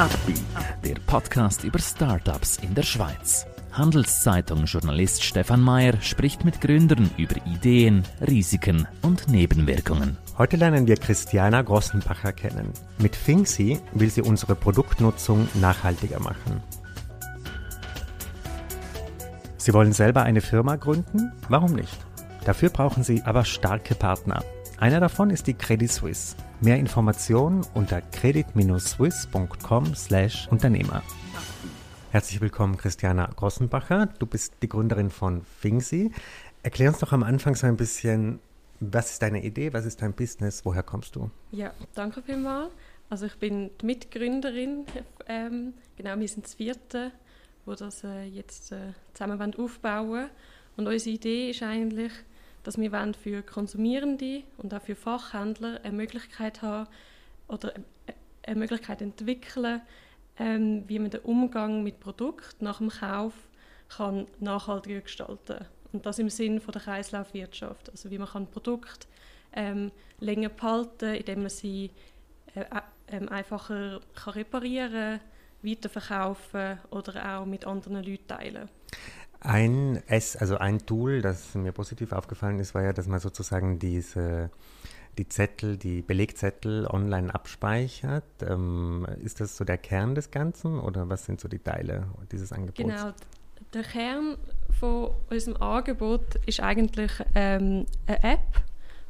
Upbeat, der Podcast über Startups in der Schweiz. Handelszeitung-Journalist Stefan Mayer spricht mit Gründern über Ideen, Risiken und Nebenwirkungen. Heute lernen wir Christiana Grossenbacher kennen. Mit Finksy will sie unsere Produktnutzung nachhaltiger machen. Sie wollen selber eine Firma gründen? Warum nicht? Dafür brauchen Sie aber starke Partner. Einer davon ist die Credit Suisse. Mehr Informationen unter credit-swiss.com/Unternehmer. Herzlich willkommen, Christiana Grossenbacher. Du bist die Gründerin von Fingsy. Erklär uns doch am Anfang so ein bisschen, was ist deine Idee, was ist dein Business, woher kommst du? Ja, danke vielmals. Also ich bin die Mitgründerin, ähm, genau, wir sind das vierte, wo das äh, jetzt äh, zusammen aufbauen Und unsere Idee ist eigentlich, dass wir für Konsumierende und auch für Fachhändler eine Möglichkeit haben oder eine Möglichkeit entwickeln, ähm, wie man den Umgang mit Produkten nach dem Kauf kann nachhaltiger gestalten und das im Sinne von der Kreislaufwirtschaft, also wie man kann Produkte ähm, länger behalten, indem man sie äh, äh, einfacher kann reparieren, weiterverkaufen oder auch mit anderen Leuten teilen. Ein S, also ein Tool, das mir positiv aufgefallen ist, war ja, dass man sozusagen diese die Zettel, die Belegzettel online abspeichert. Ähm, ist das so der Kern des Ganzen oder was sind so die Teile dieses Angebots? Genau, der Kern von unserem Angebot ist eigentlich ähm, eine App,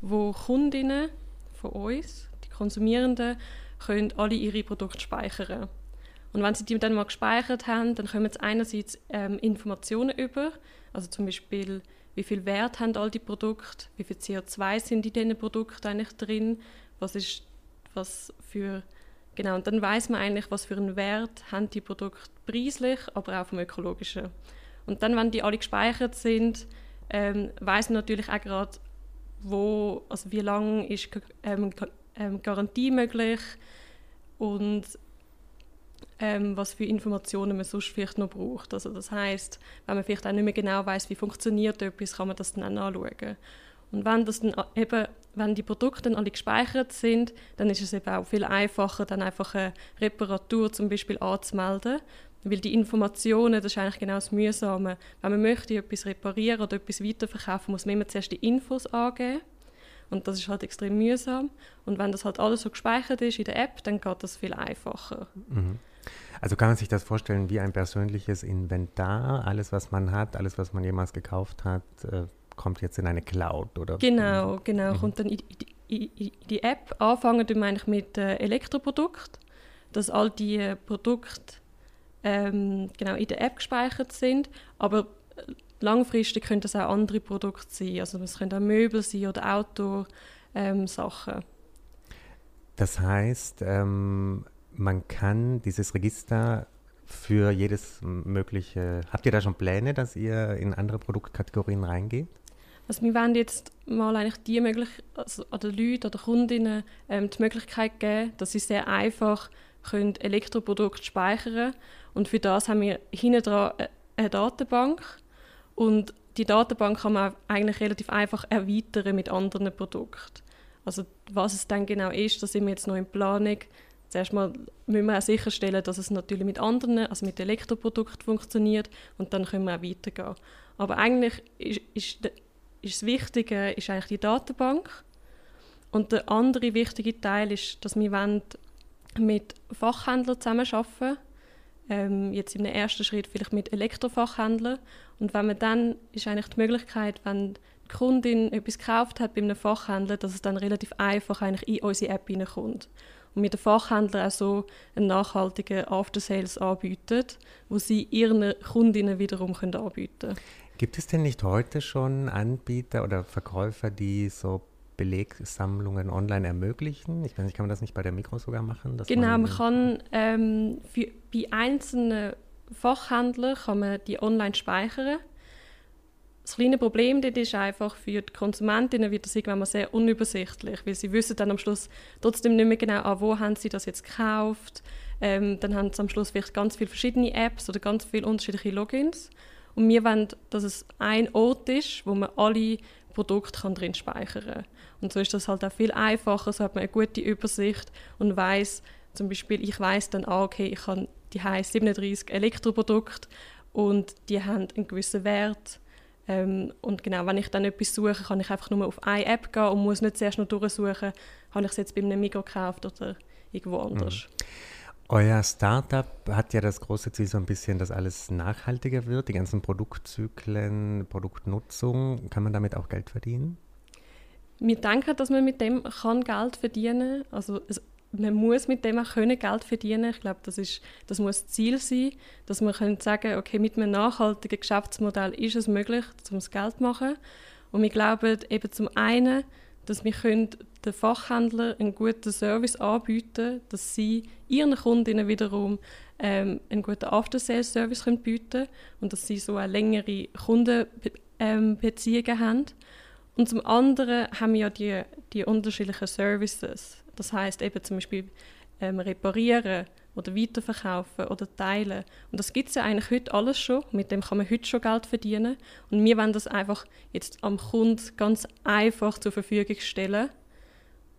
wo Kundinnen von uns, die Konsumierenden, können alle ihre Produkte speichern und wenn sie die dann mal gespeichert haben, dann kommen sie einerseits ähm, Informationen über, also zum Beispiel, wie viel Wert haben all die Produkte, wie viel CO2 sind in diesen Produkten eigentlich drin, was ist was für genau und dann weiß man eigentlich, was für einen Wert haben die Produkte preislich, aber auch vom ökologischen. Und dann, wenn die alle gespeichert sind, ähm, weiß man natürlich auch gerade, wo, also wie lange ist ähm, ähm, Garantie möglich? Und ähm, was für Informationen man sonst vielleicht noch braucht. Also das heißt, wenn man vielleicht auch nicht mehr genau weiß, wie funktioniert etwas, kann man das dann auch nachschauen. Und wenn, das dann eben, wenn die Produkte dann alle gespeichert sind, dann ist es eben auch viel einfacher, dann einfach eine Reparatur zum Beispiel anzumelden. Weil die Informationen, das ist eigentlich genau das Mühsame. Wenn man möchte etwas reparieren oder etwas weiterverkaufen, muss man immer zuerst die Infos angeben. Und das ist halt extrem mühsam. Und wenn das halt alles so gespeichert ist in der App, dann geht das viel einfacher. Mhm. Also kann man sich das vorstellen wie ein persönliches Inventar. Alles, was man hat, alles, was man jemals gekauft hat, äh, kommt jetzt in eine Cloud, oder? Genau, genau. Mhm. Kommt dann in, die App. Anfangen wir eigentlich mit äh, Elektroprodukten, dass all die äh, Produkte ähm, genau in der App gespeichert sind. Aber langfristig können das auch andere Produkte sein. Also es können auch Möbel sein oder Auto-Sachen. Ähm, das heißt, ähm, man kann dieses Register für jedes mögliche. Habt ihr da schon Pläne, dass ihr in andere Produktkategorien reingeht? Also wir wollen jetzt mal eigentlich die möglich, also oder Leute oder Kundinnen ähm, die Möglichkeit geben, dass sie sehr einfach können Elektroprodukte speichern und für das haben wir hinten dran eine Datenbank und die Datenbank kann man eigentlich relativ einfach erweitern mit anderen Produkten. Also was es dann genau ist, da sind wir jetzt noch in Planung Zuerst mal müssen wir auch sicherstellen, dass es natürlich mit anderen, also mit Elektroprodukten funktioniert und dann können wir auch weitergehen. Aber eigentlich ist, ist, ist das Wichtige ist eigentlich die Datenbank. Und der andere wichtige Teil ist, dass wir mit Fachhändlern zusammenarbeiten ähm, jetzt im ersten Schritt vielleicht mit Elektrofachhändlern. Und wenn man dann ist eigentlich die Möglichkeit, wenn die Kundin etwas gekauft hat bei einem Fachhändler, dass es dann relativ einfach eigentlich in unsere App hineinkommt und mit den Fachhändlern auch so einen nachhaltigen After-Sales anbieten, wo sie ihren Kundinnen wiederum können anbieten können. Gibt es denn nicht heute schon Anbieter oder Verkäufer, die so Belegsammlungen online ermöglichen? Ich weiß nicht, kann man das nicht bei der Mikro sogar machen? genau, man, man kann ähm, für, bei einzelnen Fachhändlern kann man die online speichern das kleine Problem dort ist einfach, für die Konsumentinnen wird das irgendwann mal sehr unübersichtlich, weil sie wissen dann am Schluss trotzdem nicht mehr genau, an wo haben sie das jetzt gekauft. Ähm, dann haben sie am Schluss vielleicht ganz viele verschiedene Apps oder ganz viele unterschiedliche Logins. Und wir wollen, dass es ein Ort ist, wo man alle Produkte kann drin speichern kann. Und so ist das halt auch viel einfacher, so hat man eine gute Übersicht und weiß, Zum Beispiel, ich weiß dann, ah, okay, ich habe die 37 Elektroprodukte und die haben einen gewissen Wert. Ähm, und genau, wenn ich dann etwas suche, kann ich einfach nur auf eine App gehen und muss nicht zuerst noch durchsuchen, habe ich es jetzt bei einem Mikro gekauft oder irgendwo anders. Mhm. Euer Startup hat ja das große Ziel so ein bisschen, dass alles nachhaltiger wird, die ganzen Produktzyklen, Produktnutzung. Kann man damit auch Geld verdienen? Wir denken, dass man mit dem kann Geld verdienen kann. Also man muss mit dem auch können Geld verdienen. Ich glaube, das, ist, das muss Ziel sein, dass man können sagen okay, mit einem nachhaltigen Geschäftsmodell ist es möglich, um das Geld zu machen. Und wir glauben eben zum einen, dass wir können den Fachhändlern einen guten Service anbieten dass sie ihren Kundinnen wiederum ähm, einen guten After-Sales-Service bieten können und dass sie so eine längere Kundenbeziehungen ähm, haben. Und zum anderen haben wir ja die, die unterschiedlichen Services. Das heißt eben zum Beispiel ähm, reparieren oder weiterverkaufen oder teilen. Und das gibt es ja eigentlich heute alles schon. Mit dem kann man heute schon Geld verdienen. Und wir wollen das einfach jetzt am Kunden ganz einfach zur Verfügung stellen.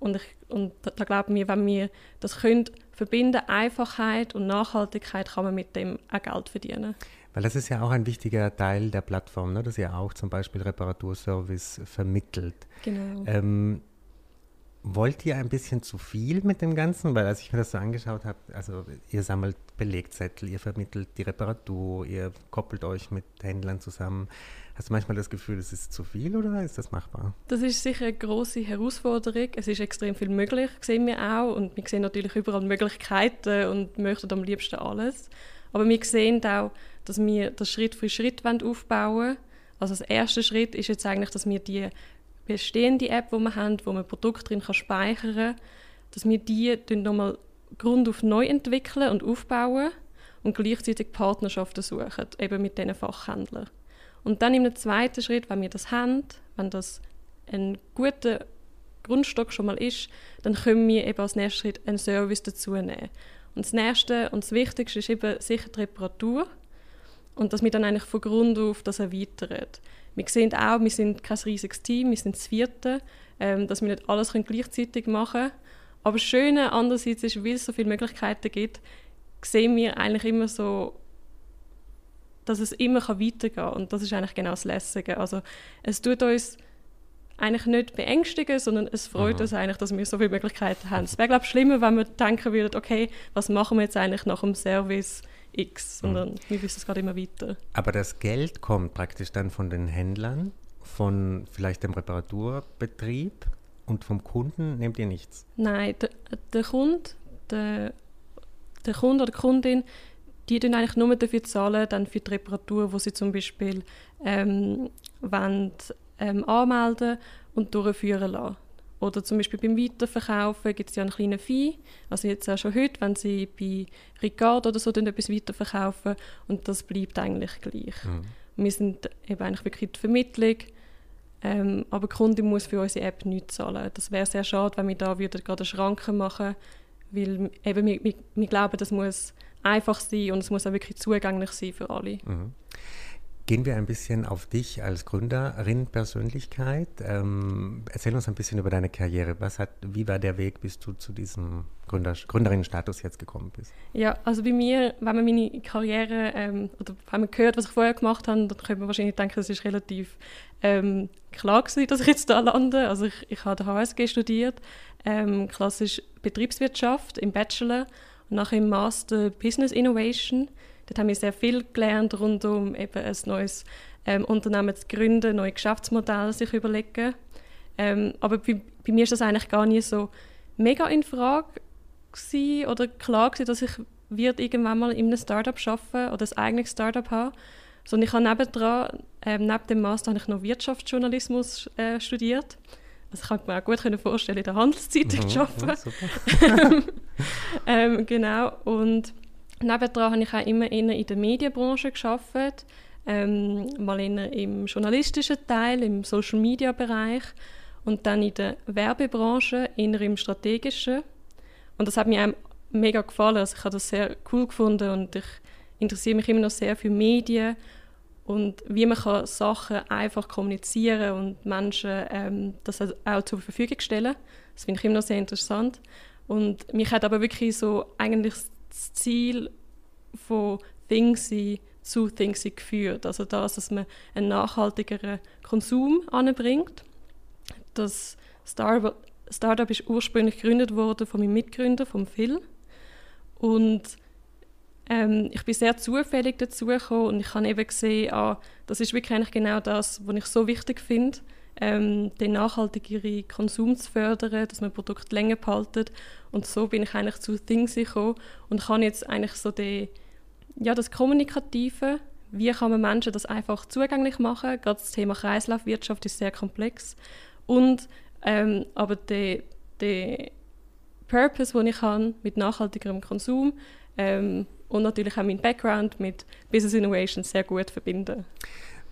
Und, ich, und da, glauben wir, wenn wir das können verbinden, Einfachheit und Nachhaltigkeit, kann man mit dem auch Geld verdienen. Weil das ist ja auch ein wichtiger Teil der Plattform, ne? dass ihr auch zum Beispiel Reparaturservice vermittelt. Genau. Ähm, wollt ihr ein bisschen zu viel mit dem Ganzen? Weil als ich mir das so angeschaut habe, also ihr sammelt Belegzettel, ihr vermittelt die Reparatur, ihr koppelt euch mit Händlern zusammen. Hast du manchmal das Gefühl, es ist zu viel oder ist das machbar? Das ist sicher eine große Herausforderung. Es ist extrem viel möglich, sehen wir auch. Und wir sehen natürlich überall Möglichkeiten und möchten am liebsten alles. Aber wir sehen auch, dass wir das Schritt für Schritt aufbauen wollen. Also das erste Schritt ist jetzt eigentlich, dass wir die bestehende App, die wir haben, wo man Produkte drin speichern kann, dass wir die nochmal Grund auf neu entwickeln und aufbauen und gleichzeitig Partnerschaften suchen, eben mit diesen Fachhändlern. Und dann im zweiten Schritt, wenn wir das haben, wenn das ein guter Grundstock schon mal ist, dann können wir eben als nächsten Schritt einen Service dazu nehmen. Und das Nächste und das Wichtigste ist eben sicher die Reparatur und dass wir dann eigentlich von Grund auf das erweitern. Wir sehen auch, wir sind kein riesiges Team, wir sind das vierte, ähm, dass wir nicht alles gleichzeitig machen können. Aber das Schöne andererseits ist, weil es so viele Möglichkeiten gibt, sehen wir eigentlich immer so, dass es immer weitergehen kann. Und das ist eigentlich genau das Lässige. Also es tut uns eigentlich nicht beängstigen, sondern es freut Aha. uns eigentlich, dass wir so viele Möglichkeiten haben. Es wäre, glaube ich, schlimmer, wenn wir denken würden, okay, was machen wir jetzt eigentlich nach dem Service? X, sondern mhm. wir wissen es gerade immer weiter. Aber das Geld kommt praktisch dann von den Händlern, von vielleicht dem Reparaturbetrieb und vom Kunden nehmt ihr nichts? Nein, der, der Kunde, der, der Kunde oder die Kundin, die dann eigentlich nur dafür zahlen, dann für die Reparatur, wo sie zum Beispiel ähm, wollen, ähm, anmelden und durchführen lassen. Oder zum Beispiel beim Weiterverkaufen gibt es ja einen kleinen Fee. Also jetzt auch schon heute, wenn Sie bei Ricardo oder so etwas weiterverkaufen und das bleibt eigentlich gleich. Mhm. Wir sind eben eigentlich wirklich die Vermittlung, ähm, aber die Kunde muss für unsere App nichts zahlen. Das wäre sehr schade, wenn wir da würden gerade Schranken machen weil eben wir, wir, wir glauben, das muss einfach sein und es muss auch wirklich zugänglich sein für alle. Mhm. Gehen wir ein bisschen auf dich als Gründerin, Persönlichkeit. Ähm, erzähl uns ein bisschen über deine Karriere. Was hat, wie war der Weg, bis du zu diesem Gründer, Gründerinnenstatus jetzt gekommen bist? Ja, also bei mir, wenn man meine Karriere ähm, oder wenn man hört, was ich vorher gemacht habe, dann könnte man wahrscheinlich denken, es ist relativ ähm, klar gewesen, dass ich jetzt da lande. Also ich, ich habe HSG studiert, ähm, klassisch Betriebswirtschaft im Bachelor und nachher im Master Business Innovation. Dort haben wir sehr viel gelernt rund um eben ein neues ähm, Unternehmen zu gründen, neue Geschäftsmodelle sich überlegen. Ähm, aber bei, bei, mir ist das eigentlich gar nicht so mega in Frage gewesen, oder klar gewesen, dass ich wird irgendwann mal in einem Startup arbeiten oder ein eigenes Startup haben. Sondern ich habe nebendran, ähm, neben dem Master habe ich noch Wirtschaftsjournalismus äh, studiert. Also ich kann mir auch gut vorstellen, in der Handelszeitung mhm, zu arbeiten. Ja, ähm, genau, und Nebendran habe ich auch immer in der Medienbranche gearbeitet, ähm, mal im journalistischen Teil, im Social-Media-Bereich und dann in der Werbebranche, eher im strategischen. Und das hat mir auch mega gefallen. Also ich habe das sehr cool gefunden und ich interessiere mich immer noch sehr für Medien und wie man kann Sachen einfach kommunizieren und Menschen ähm, das auch zur Verfügung stellen. Das finde ich immer noch sehr interessant. Und mich hat aber wirklich so eigentlich das Ziel von Thingsy zu Thingsy geführt. Also das, dass man einen nachhaltigeren Konsum anbringt. Das Startup, Startup ist ursprünglich gegründet worden von meinem Mitgründer, von Phil. Und ähm, ich bin sehr zufällig dazu gekommen und ich habe eben gesehen, ah, das ist wirklich genau das, was ich so wichtig finde ähm, den nachhaltigeren Konsum zu fördern, dass man Produkte länger behaltet. Und so bin ich eigentlich zu Things gekommen und kann jetzt eigentlich so die, ja, das Kommunikative, wie kann man Menschen das einfach zugänglich machen, gerade das Thema Kreislaufwirtschaft ist sehr komplex und ähm, aber der, der Purpose, den ich habe mit nachhaltigerem Konsum ähm, und natürlich auch mein Background mit Business Innovation sehr gut verbinden.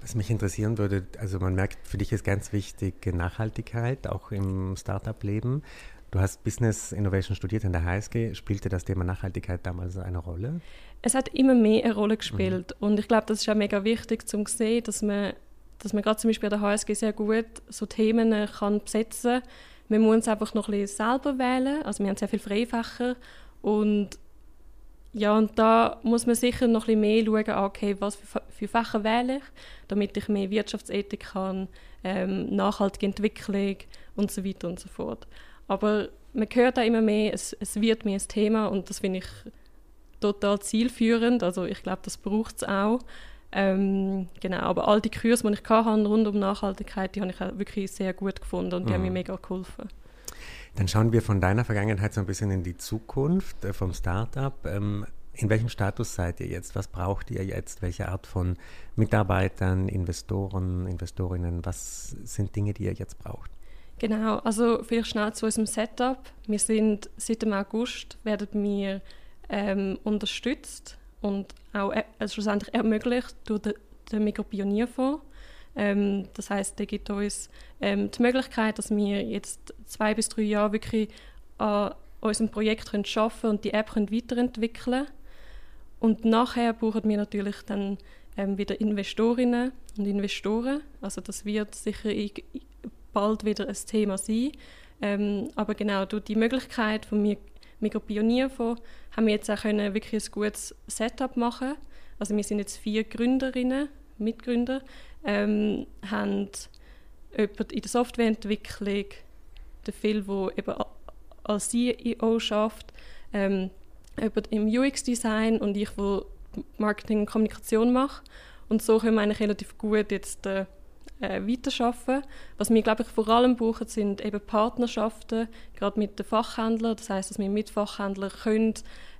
Was mich interessieren würde, also man merkt, für dich ist ganz wichtig Nachhaltigkeit, auch im Startup-Leben. Du hast Business Innovation studiert in der HSG. Spielte das Thema Nachhaltigkeit damals eine Rolle? Es hat immer mehr eine Rolle gespielt. Mhm. Und ich glaube, das ist auch mega wichtig zu sehen, dass man, dass man gerade zum Beispiel an der HSG sehr gut so Themen kann besetzen kann. Man muss uns einfach noch ein bisschen selber wählen. Also wir haben sehr viele Freifächer. Und ja, und da muss man sicher noch ein bisschen mehr schauen, ah, okay, was für, für Fächer wähle ich, damit ich mehr Wirtschaftsethik kann, ähm, nachhaltige Entwicklung und so weiter und so fort. Aber man hört da immer mehr, es, es wird mehr ein Thema und das finde ich total zielführend. Also ich glaube, das braucht es auch. Ähm, genau, aber all die Kurse, die ich hatte rund um Nachhaltigkeit, die habe ich auch wirklich sehr gut gefunden und die mhm. haben mir mega geholfen. Dann schauen wir von deiner Vergangenheit so ein bisschen in die Zukunft äh, vom Startup. Ähm, in welchem Status seid ihr jetzt? Was braucht ihr jetzt? Welche Art von Mitarbeitern, Investoren, Investorinnen? Was sind Dinge, die ihr jetzt braucht? Genau, also vielleicht schnell zu unserem Setup. Wir sind seit dem August werden wir ähm, unterstützt und auch äh, also schlussendlich ermöglicht durch den, den Mikropionierfonds. Ähm, das heißt, der gibt uns ähm, die Möglichkeit, dass wir jetzt zwei bis drei Jahre wirklich an unserem Projekt können arbeiten und die App können weiterentwickeln Und nachher brauchen wir natürlich dann ähm, wieder Investorinnen und Investoren. Also das wird sicher bald wieder ein Thema sein. Ähm, aber genau durch die Möglichkeit von mir Mikropionierfonds haben wir jetzt auch können wirklich ein gutes Setup machen. Also wir sind jetzt vier Gründerinnen, Mitgründer, ähm, haben jemand in der Softwareentwicklung, der Phil, der eben als CEO schafft, ähm, jemand im UX-Design und ich, der Marketing und Kommunikation mache. Und so können wir eigentlich relativ gut jetzt äh, weiterarbeiten. Was wir, glaube ich, vor allem brauchen, sind eben Partnerschaften, gerade mit den Fachhändlern. Das heißt, dass wir mit Fachhändlern können,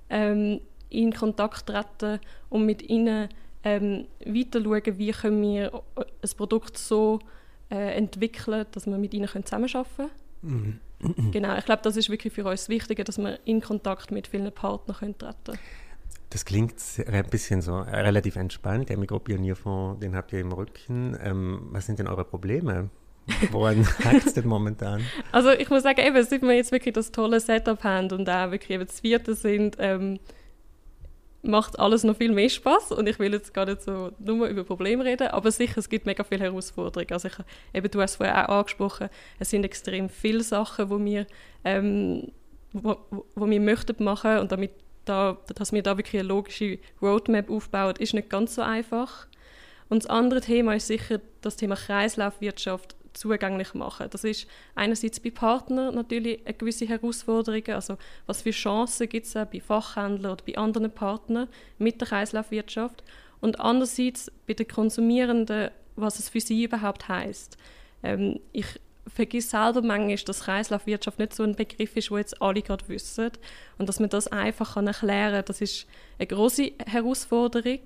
ähm, in Kontakt treten und mit ihnen ähm, weiter schauen, wie können wir ein Produkt so äh, entwickeln, dass wir mit ihnen zusammenarbeiten können. Mhm. Genau, ich glaube, das ist wirklich für uns wichtig, dass wir in Kontakt mit vielen Partnern können treten können. Das klingt ein bisschen so relativ entspannt. Der Mikropionierfonds, den habt ihr im Rücken. Ähm, was sind denn eure Probleme? Woran hakt es denn momentan? Also ich muss sagen, eben, seit wir jetzt wirklich das tolle Setup haben und auch wirklich eben das Vierte sind, ähm, macht alles noch viel mehr Spaß und ich will jetzt gar nicht so nur über Probleme reden, aber sicher, es gibt mega viele Herausforderungen. Also ich, eben, du hast es vorher auch angesprochen, es sind extrem viele Sachen, wo wir, ähm, wo, wo wir möchten machen und damit da, dass wir da wirklich eine logische Roadmap aufbauen, ist nicht ganz so einfach. Und das andere Thema ist sicher das Thema Kreislaufwirtschaft zugänglich machen. Das ist einerseits bei Partnern natürlich eine gewisse Herausforderung, also was für Chancen gibt es bei Fachhändlern oder bei anderen Partnern mit der Kreislaufwirtschaft und andererseits bei den Konsumierenden, was es für sie überhaupt heißt. Ähm, ich vergesse selber manchmal, dass Kreislaufwirtschaft nicht so ein Begriff ist, wo jetzt alle gerade wissen und dass man das einfach kann erklären kann, das ist eine große Herausforderung,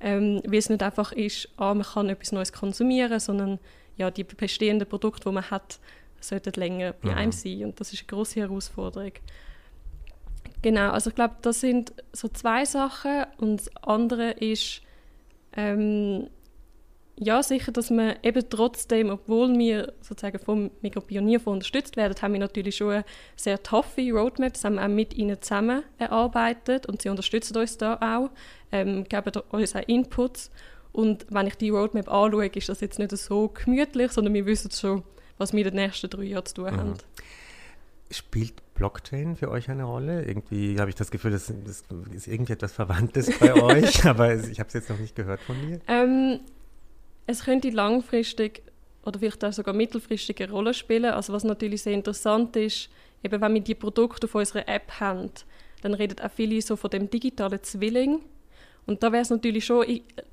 ähm, weil es nicht einfach ist, ah, man kann etwas Neues konsumieren, sondern ja, die bestehenden Produkte, die man hat, sollten länger bei mhm. einem sein. Und das ist eine große Herausforderung. Genau, also ich glaube, das sind so zwei Sachen. Und das andere ist, ähm, ja, sicher, dass man eben trotzdem, obwohl wir sozusagen vom Mikropionierfonds unterstützt werden, haben wir natürlich schon eine sehr toffe Roadmap. Das haben wir auch mit ihnen zusammen erarbeitet und sie unterstützen uns da auch, ähm, geben uns auch Inputs. Und wenn ich die Roadmap anschaue, ist das jetzt nicht so gemütlich, sondern wir wissen schon, was wir in den nächsten drei Jahren zu tun mhm. haben. Spielt Blockchain für euch eine Rolle? Irgendwie habe ich das Gefühl, das, das ist irgendwie etwas Verwandtes bei euch, aber ich habe es jetzt noch nicht gehört von dir. Ähm, es könnte langfristig oder vielleicht auch sogar mittelfristig eine Rolle spielen. Also was natürlich sehr interessant ist, eben wenn wir die Produkte auf unserer App haben, dann redet auch viele so von dem digitalen Zwilling. Und da wäre es natürlich schon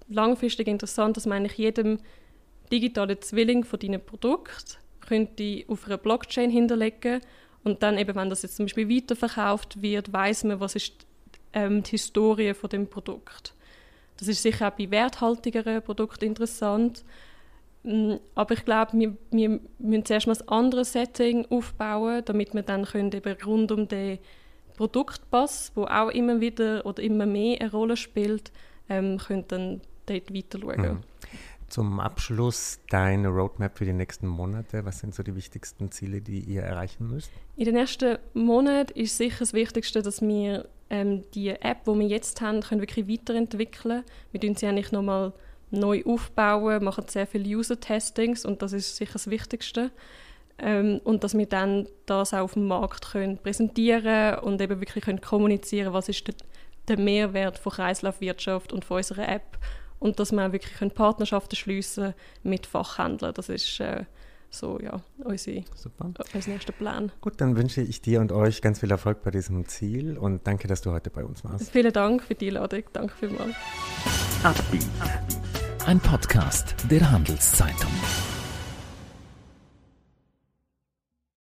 langfristig interessant, dass man eigentlich jedem digitalen Zwilling von deinem Produkt könnte auf einer Blockchain hinterlegen und dann eben, wenn das jetzt zum Beispiel weiterverkauft wird, weiß man, was ist ähm, die Historie von dem Produkt. Das ist sicher auch bei werthaltigeren Produkten interessant. Mm, aber ich glaube, wir, wir müssen zuerst mal ein anderes Setting aufbauen, damit wir dann können eben rund um den Produktpass, wo auch immer wieder oder immer mehr eine Rolle spielt, ähm, können dann dort weiter schauen. Mhm. Zum Abschluss deine Roadmap für die nächsten Monate. Was sind so die wichtigsten Ziele, die ihr erreichen müsst? In den nächsten Monaten ist sicher das Wichtigste, dass wir ähm, die App, die wir jetzt haben, können wirklich weiterentwickeln. Wir tun sie eigentlich nochmal neu aufbauen, machen sehr viele User-Testings und das ist sicher das Wichtigste. Ähm, und dass wir dann das auch auf dem Markt können präsentieren und eben wirklich können kommunizieren, was ist der, der Mehrwert von Kreislaufwirtschaft und von unserer App und dass wir wirklich können Partnerschaften schließen mit Fachhändlern. Das ist äh, so ja unsere, Super. unser nächster Plan. Gut, dann wünsche ich dir und euch ganz viel Erfolg bei diesem Ziel und danke, dass du heute bei uns warst. Vielen Dank für die Einladung. Danke vielmals. Ein Podcast der Handelszeitung.